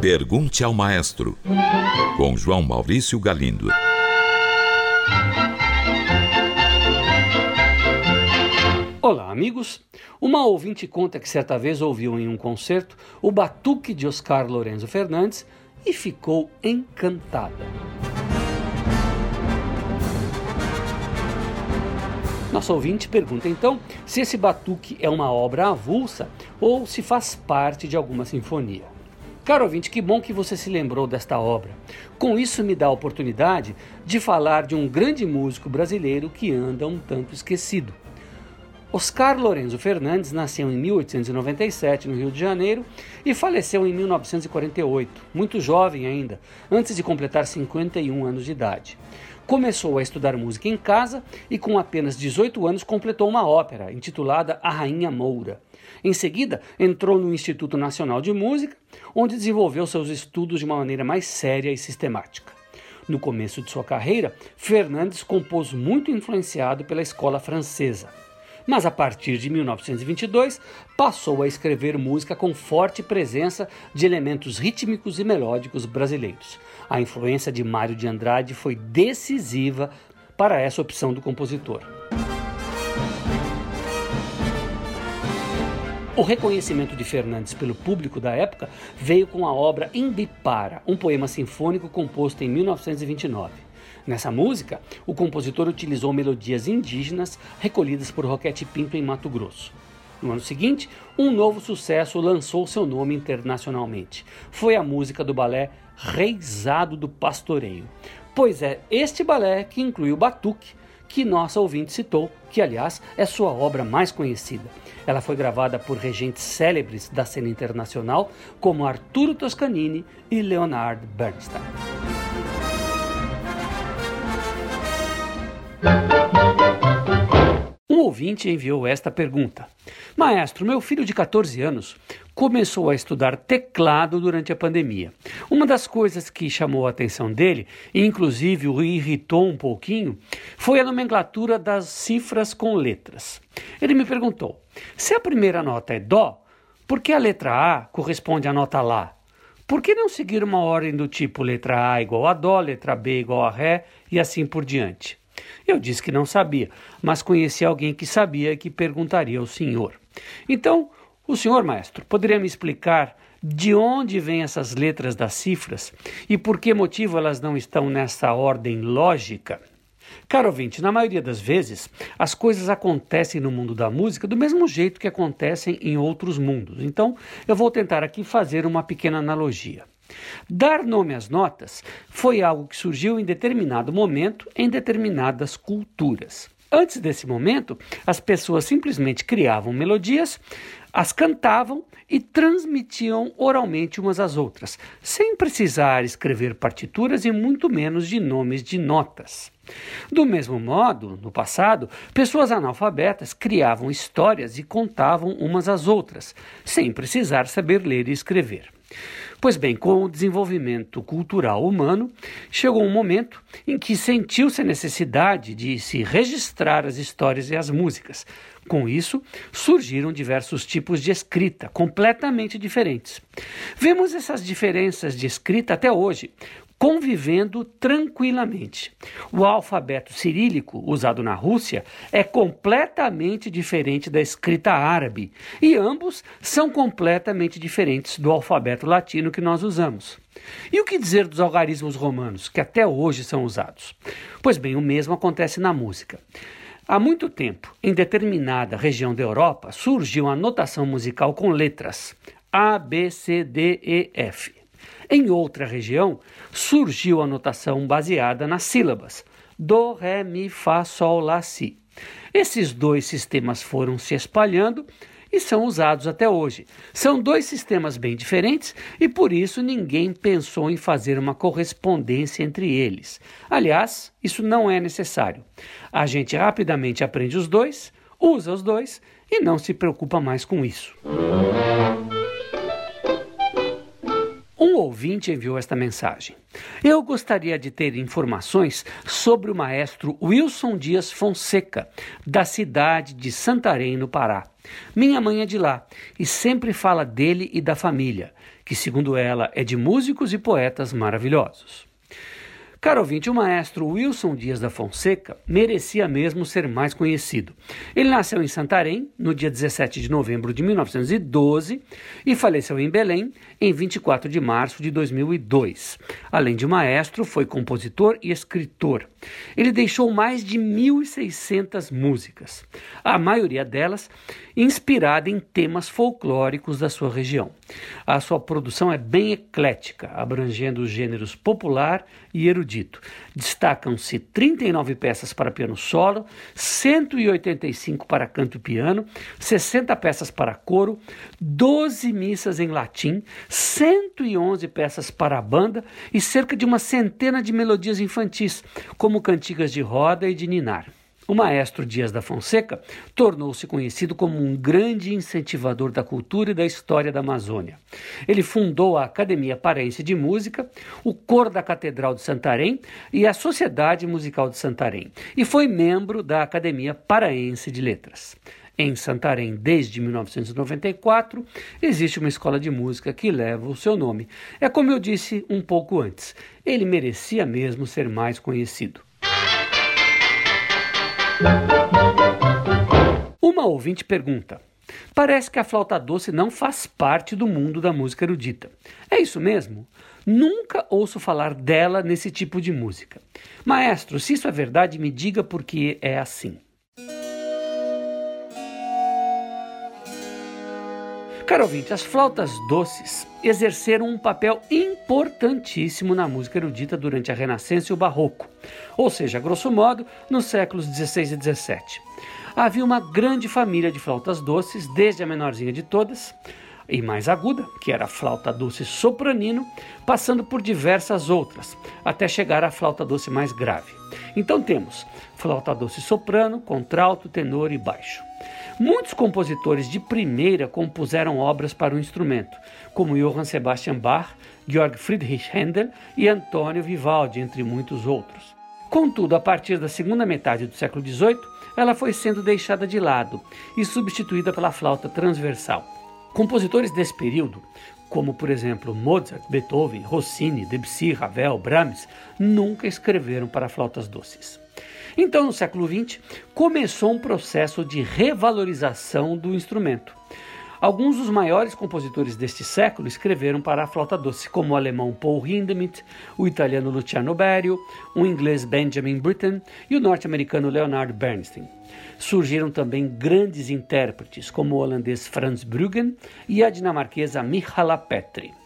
Pergunte ao Maestro, com João Maurício Galindo. Olá, amigos. Uma ouvinte conta que certa vez ouviu em um concerto o batuque de Oscar Lorenzo Fernandes e ficou encantada. Nosso ouvinte pergunta então se esse batuque é uma obra avulsa ou se faz parte de alguma sinfonia. Caro ouvinte, que bom que você se lembrou desta obra. Com isso, me dá a oportunidade de falar de um grande músico brasileiro que anda um tanto esquecido. Oscar Lorenzo Fernandes nasceu em 1897 no Rio de Janeiro e faleceu em 1948, muito jovem ainda, antes de completar 51 anos de idade. Começou a estudar música em casa e, com apenas 18 anos, completou uma ópera intitulada A Rainha Moura. Em seguida, entrou no Instituto Nacional de Música, onde desenvolveu seus estudos de uma maneira mais séria e sistemática. No começo de sua carreira, Fernandes compôs muito influenciado pela escola francesa mas a partir de 1922 passou a escrever música com forte presença de elementos rítmicos e melódicos brasileiros. A influência de Mário de Andrade foi decisiva para essa opção do compositor. O reconhecimento de Fernandes pelo público da época veio com a obra Imbipara, um poema sinfônico composto em 1929. Nessa música, o compositor utilizou melodias indígenas recolhidas por Roquete Pinto em Mato Grosso. No ano seguinte, um novo sucesso lançou seu nome internacionalmente. Foi a música do balé Reisado do Pastoreio. Pois é este balé que inclui o batuque, que nossa ouvinte citou, que aliás é sua obra mais conhecida. Ela foi gravada por regentes célebres da cena internacional como Arturo Toscanini e Leonard Bernstein. Um ouvinte enviou esta pergunta: Maestro, meu filho de 14 anos começou a estudar teclado durante a pandemia. Uma das coisas que chamou a atenção dele, e inclusive o irritou um pouquinho, foi a nomenclatura das cifras com letras. Ele me perguntou: se a primeira nota é Dó, por que a letra A corresponde à nota Lá? Por que não seguir uma ordem do tipo letra A igual a Dó, letra B igual a Ré e assim por diante? Eu disse que não sabia, mas conheci alguém que sabia e que perguntaria ao senhor. Então, o senhor, maestro, poderia me explicar de onde vêm essas letras das cifras e por que motivo elas não estão nessa ordem lógica? Caro ouvinte, na maioria das vezes, as coisas acontecem no mundo da música do mesmo jeito que acontecem em outros mundos. Então, eu vou tentar aqui fazer uma pequena analogia. Dar nome às notas foi algo que surgiu em determinado momento em determinadas culturas. Antes desse momento, as pessoas simplesmente criavam melodias, as cantavam e transmitiam oralmente umas às outras, sem precisar escrever partituras e muito menos de nomes de notas. Do mesmo modo, no passado, pessoas analfabetas criavam histórias e contavam umas às outras, sem precisar saber ler e escrever. Pois bem, com o desenvolvimento cultural humano, chegou um momento em que sentiu-se a necessidade de se registrar as histórias e as músicas. Com isso, surgiram diversos tipos de escrita, completamente diferentes. Vemos essas diferenças de escrita até hoje, convivendo tranquilamente. O alfabeto cirílico, usado na Rússia, é completamente diferente da escrita árabe, e ambos são completamente diferentes do alfabeto latino que nós usamos. E o que dizer dos algarismos romanos, que até hoje são usados? Pois bem, o mesmo acontece na música. Há muito tempo, em determinada região da Europa, surgiu a notação musical com letras A, B, C, D, E, F. Em outra região, surgiu a notação baseada nas sílabas Do, Ré, Mi, Fá, Sol, Lá, Si. Esses dois sistemas foram se espalhando e são usados até hoje. São dois sistemas bem diferentes e por isso ninguém pensou em fazer uma correspondência entre eles. Aliás, isso não é necessário. A gente rapidamente aprende os dois, usa os dois e não se preocupa mais com isso ouvinte enviou esta mensagem. Eu gostaria de ter informações sobre o maestro Wilson Dias Fonseca, da cidade de Santarém, no Pará. Minha mãe é de lá e sempre fala dele e da família, que, segundo ela, é de músicos e poetas maravilhosos. Caro ouvinte, o maestro Wilson Dias da Fonseca merecia mesmo ser mais conhecido. Ele nasceu em Santarém no dia 17 de novembro de 1912 e faleceu em Belém em 24 de março de 2002. Além de maestro, foi compositor e escritor. Ele deixou mais de 1.600 músicas, a maioria delas inspirada em temas folclóricos da sua região. A sua produção é bem eclética, abrangendo os gêneros popular e erudito. Destacam-se 39 peças para piano solo, 185 para canto e piano, 60 peças para coro, 12 missas em latim, 111 peças para banda e cerca de uma centena de melodias infantis, como cantigas de roda e de ninar. O maestro Dias da Fonseca tornou-se conhecido como um grande incentivador da cultura e da história da Amazônia. Ele fundou a Academia Paraense de Música, o Cor da Catedral de Santarém e a Sociedade Musical de Santarém, e foi membro da Academia Paraense de Letras. Em Santarém, desde 1994, existe uma escola de música que leva o seu nome. É como eu disse um pouco antes, ele merecia mesmo ser mais conhecido. Uma ouvinte pergunta: Parece que a flauta doce não faz parte do mundo da música erudita. É isso mesmo? Nunca ouço falar dela nesse tipo de música. Maestro, se isso é verdade, me diga por que é assim. Caro ouvinte, as flautas doces exerceram um papel importantíssimo na música erudita durante a Renascença e o Barroco, ou seja, grosso modo, nos séculos XVI e XVII. Havia uma grande família de flautas doces, desde a menorzinha de todas, e mais aguda, que era a flauta doce sopranino, passando por diversas outras, até chegar à flauta doce mais grave. Então temos flauta doce soprano, contralto, tenor e baixo. Muitos compositores de primeira compuseram obras para o instrumento, como Johann Sebastian Bach, Georg Friedrich Händel e Antônio Vivaldi, entre muitos outros. Contudo, a partir da segunda metade do século XVIII, ela foi sendo deixada de lado e substituída pela flauta transversal. Compositores desse período, como por exemplo Mozart, Beethoven, Rossini, Debussy, Ravel, Brahms, nunca escreveram para flautas doces. Então, no século XX, começou um processo de revalorização do instrumento. Alguns dos maiores compositores deste século escreveram para a flauta doce, como o alemão Paul Hindemith, o italiano Luciano Berio, o inglês Benjamin Britten e o norte-americano Leonard Bernstein. Surgiram também grandes intérpretes, como o holandês Franz Bruggen e a dinamarquesa Mihala Petri.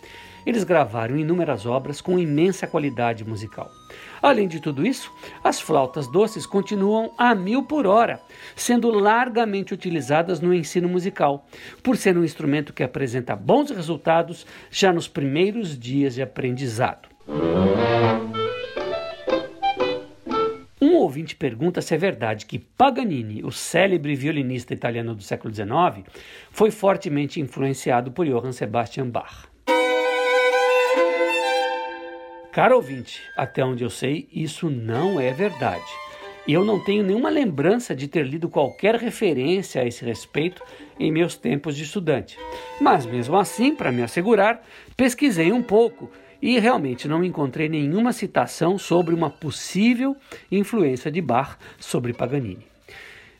Eles gravaram inúmeras obras com imensa qualidade musical. Além de tudo isso, as flautas doces continuam a mil por hora, sendo largamente utilizadas no ensino musical, por ser um instrumento que apresenta bons resultados já nos primeiros dias de aprendizado. Um ouvinte pergunta se é verdade que Paganini, o célebre violinista italiano do século XIX, foi fortemente influenciado por Johann Sebastian Bach. Caro ouvinte, até onde eu sei, isso não é verdade. Eu não tenho nenhuma lembrança de ter lido qualquer referência a esse respeito em meus tempos de estudante. Mas mesmo assim, para me assegurar, pesquisei um pouco e realmente não encontrei nenhuma citação sobre uma possível influência de Bach sobre Paganini.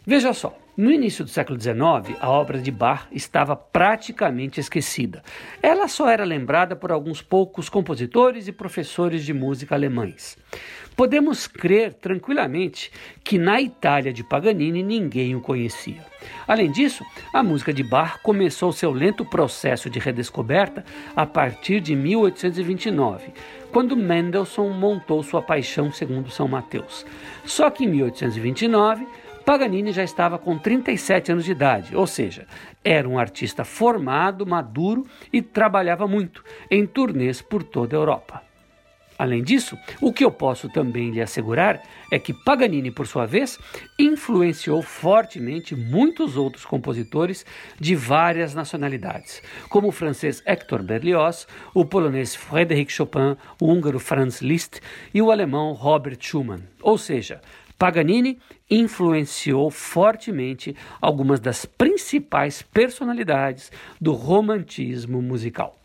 Veja só, no início do século XIX, a obra de Bach estava praticamente esquecida. Ela só era lembrada por alguns poucos compositores e professores de música alemães. Podemos crer tranquilamente que na Itália de Paganini ninguém o conhecia. Além disso, a música de Bach começou seu lento processo de redescoberta a partir de 1829, quando Mendelssohn montou sua Paixão segundo São Mateus. Só que em 1829 Paganini já estava com 37 anos de idade, ou seja, era um artista formado, maduro e trabalhava muito em turnês por toda a Europa. Além disso, o que eu posso também lhe assegurar é que Paganini, por sua vez, influenciou fortemente muitos outros compositores de várias nacionalidades, como o francês Hector Berlioz, o polonês Frédéric Chopin, o húngaro Franz Liszt e o alemão Robert Schumann. Ou seja, Paganini influenciou fortemente algumas das principais personalidades do romantismo musical.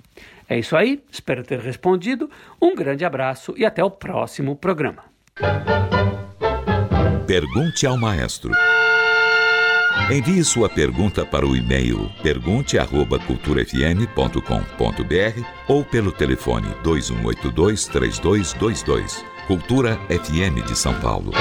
É isso aí, espero ter respondido. Um grande abraço e até o próximo programa. Pergunte ao maestro. Envie sua pergunta para o e-mail pergunte@culturafm.com.br ou pelo telefone 2182 3222. Cultura FM de São Paulo.